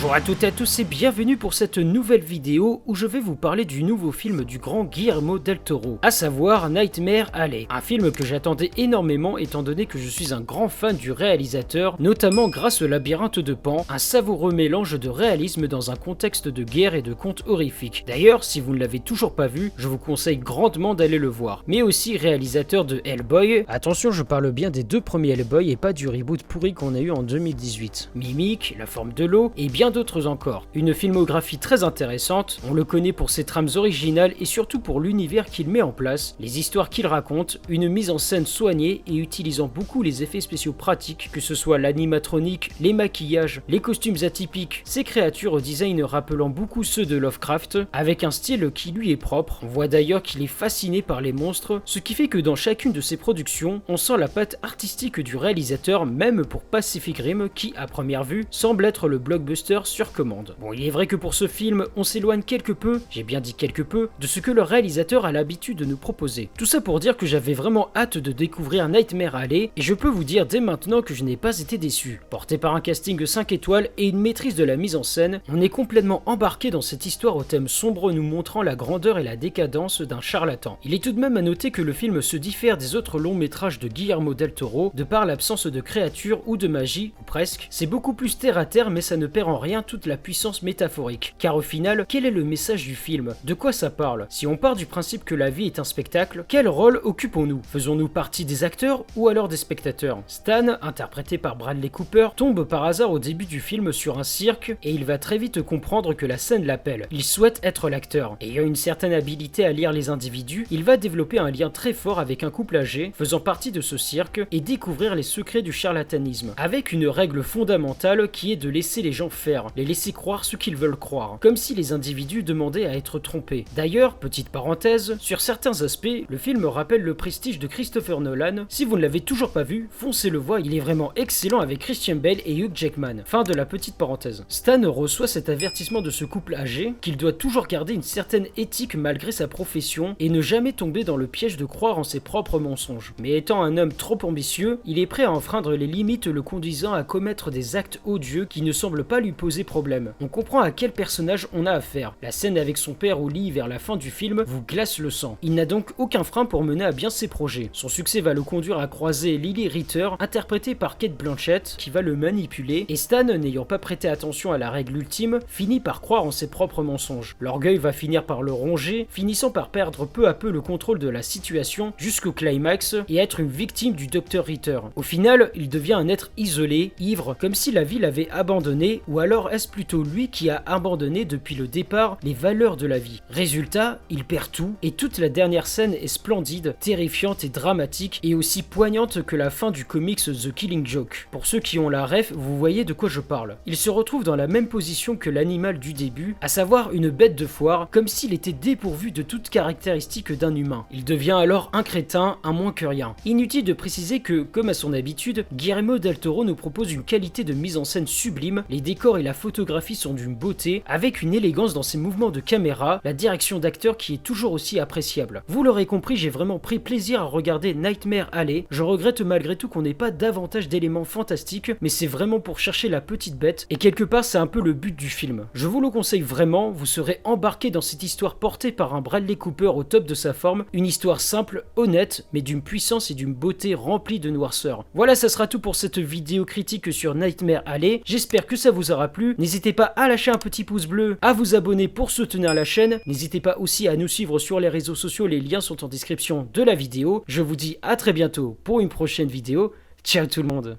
Bonjour à toutes et à tous et bienvenue pour cette nouvelle vidéo où je vais vous parler du nouveau film du grand Guillermo del Toro, à savoir Nightmare Alley. Un film que j'attendais énormément étant donné que je suis un grand fan du réalisateur, notamment grâce au labyrinthe de Pan, un savoureux mélange de réalisme dans un contexte de guerre et de contes horrifiques. D'ailleurs, si vous ne l'avez toujours pas vu, je vous conseille grandement d'aller le voir. Mais aussi réalisateur de Hellboy, attention je parle bien des deux premiers Hellboy et pas du reboot pourri qu'on a eu en 2018. Mimic, La forme de l'eau et bien d'autres encore. Une filmographie très intéressante, on le connaît pour ses trames originales et surtout pour l'univers qu'il met en place, les histoires qu'il raconte, une mise en scène soignée et utilisant beaucoup les effets spéciaux pratiques, que ce soit l'animatronique, les maquillages, les costumes atypiques, ses créatures au design rappelant beaucoup ceux de Lovecraft, avec un style qui lui est propre. On voit d'ailleurs qu'il est fasciné par les monstres, ce qui fait que dans chacune de ses productions, on sent la patte artistique du réalisateur même pour Pacific Rim qui, à première vue, semble être le blockbuster sur commande. Bon, il est vrai que pour ce film, on s'éloigne quelque peu, j'ai bien dit quelque peu, de ce que le réalisateur a l'habitude de nous proposer. Tout ça pour dire que j'avais vraiment hâte de découvrir Nightmare Alley, et je peux vous dire dès maintenant que je n'ai pas été déçu. Porté par un casting 5 étoiles et une maîtrise de la mise en scène, on est complètement embarqué dans cette histoire au thème sombre nous montrant la grandeur et la décadence d'un charlatan. Il est tout de même à noter que le film se diffère des autres longs métrages de Guillermo del Toro de par l'absence de créatures ou de magie, ou presque. C'est beaucoup plus terre à terre mais ça ne perd en rien toute la puissance métaphorique. Car au final, quel est le message du film? De quoi ça parle? Si on part du principe que la vie est un spectacle, quel rôle occupons-nous? Faisons-nous partie des acteurs ou alors des spectateurs? Stan, interprété par Bradley Cooper, tombe par hasard au début du film sur un cirque et il va très vite comprendre que la scène l'appelle. Il souhaite être l'acteur. Ayant une certaine habilité à lire les individus, il va développer un lien très fort avec un couple âgé faisant partie de ce cirque et découvrir les secrets du charlatanisme, avec une règle fondamentale qui est de laisser les gens faire, les laisser croire ce qu'ils veulent croire, comme si les individus demandaient à être trompés. D'ailleurs, petite parenthèse, sur certains aspects, le film rappelle le prestige de Christopher Nolan. Si vous ne l'avez toujours pas vu, foncez le voir, il est vraiment excellent avec Christian Bale et Hugh Jackman. Fin de la petite parenthèse. Stan reçoit cet avertissement de ce couple âgé qu'il doit toujours garder une certaine éthique malgré sa profession et ne jamais tomber dans le piège de croire en ses propres mensonges. Mais étant un homme trop ambitieux, il est prêt à enfreindre les limites le conduisant à commettre des actes odieux qui ne semblent pas lui poser problème. On comprend à quel personnage on a affaire. La scène avec son père au lit vers la fin du film vous glace le sang. Il n'a donc aucun frein pour mener à bien ses projets. Son succès va le conduire à croiser Lily Ritter, interprétée par Kate Blanchett, qui va le manipuler, et Stan, n'ayant pas prêté attention à la règle ultime, finit par croire en ses propres mensonges. L'orgueil va finir par le ronger, finissant par perdre peu à peu le contrôle de la situation jusqu'au climax et être une victime du Dr Ritter. Au final, il devient un être isolé, ivre, comme si la vie l'avait abandonné, ou est-ce plutôt lui qui a abandonné depuis le départ les valeurs de la vie? Résultat, il perd tout, et toute la dernière scène est splendide, terrifiante et dramatique, et aussi poignante que la fin du comics The Killing Joke. Pour ceux qui ont la ref, vous voyez de quoi je parle. Il se retrouve dans la même position que l'animal du début, à savoir une bête de foire, comme s'il était dépourvu de toute caractéristique d'un humain. Il devient alors un crétin, un moins que rien. Inutile de préciser que, comme à son habitude, Guillermo del Toro nous propose une qualité de mise en scène sublime, les décors la photographie sont d'une beauté, avec une élégance dans ses mouvements de caméra, la direction d'acteur qui est toujours aussi appréciable. Vous l'aurez compris, j'ai vraiment pris plaisir à regarder Nightmare Alley. Je regrette malgré tout qu'on n'ait pas davantage d'éléments fantastiques, mais c'est vraiment pour chercher la petite bête, et quelque part c'est un peu le but du film. Je vous le conseille vraiment, vous serez embarqué dans cette histoire portée par un Bradley Cooper au top de sa forme, une histoire simple, honnête, mais d'une puissance et d'une beauté remplie de noirceur. Voilà, ça sera tout pour cette vidéo critique sur Nightmare Alley. J'espère que ça vous aura N'hésitez pas à lâcher un petit pouce bleu, à vous abonner pour soutenir la chaîne. N'hésitez pas aussi à nous suivre sur les réseaux sociaux, les liens sont en description de la vidéo. Je vous dis à très bientôt pour une prochaine vidéo. Ciao tout le monde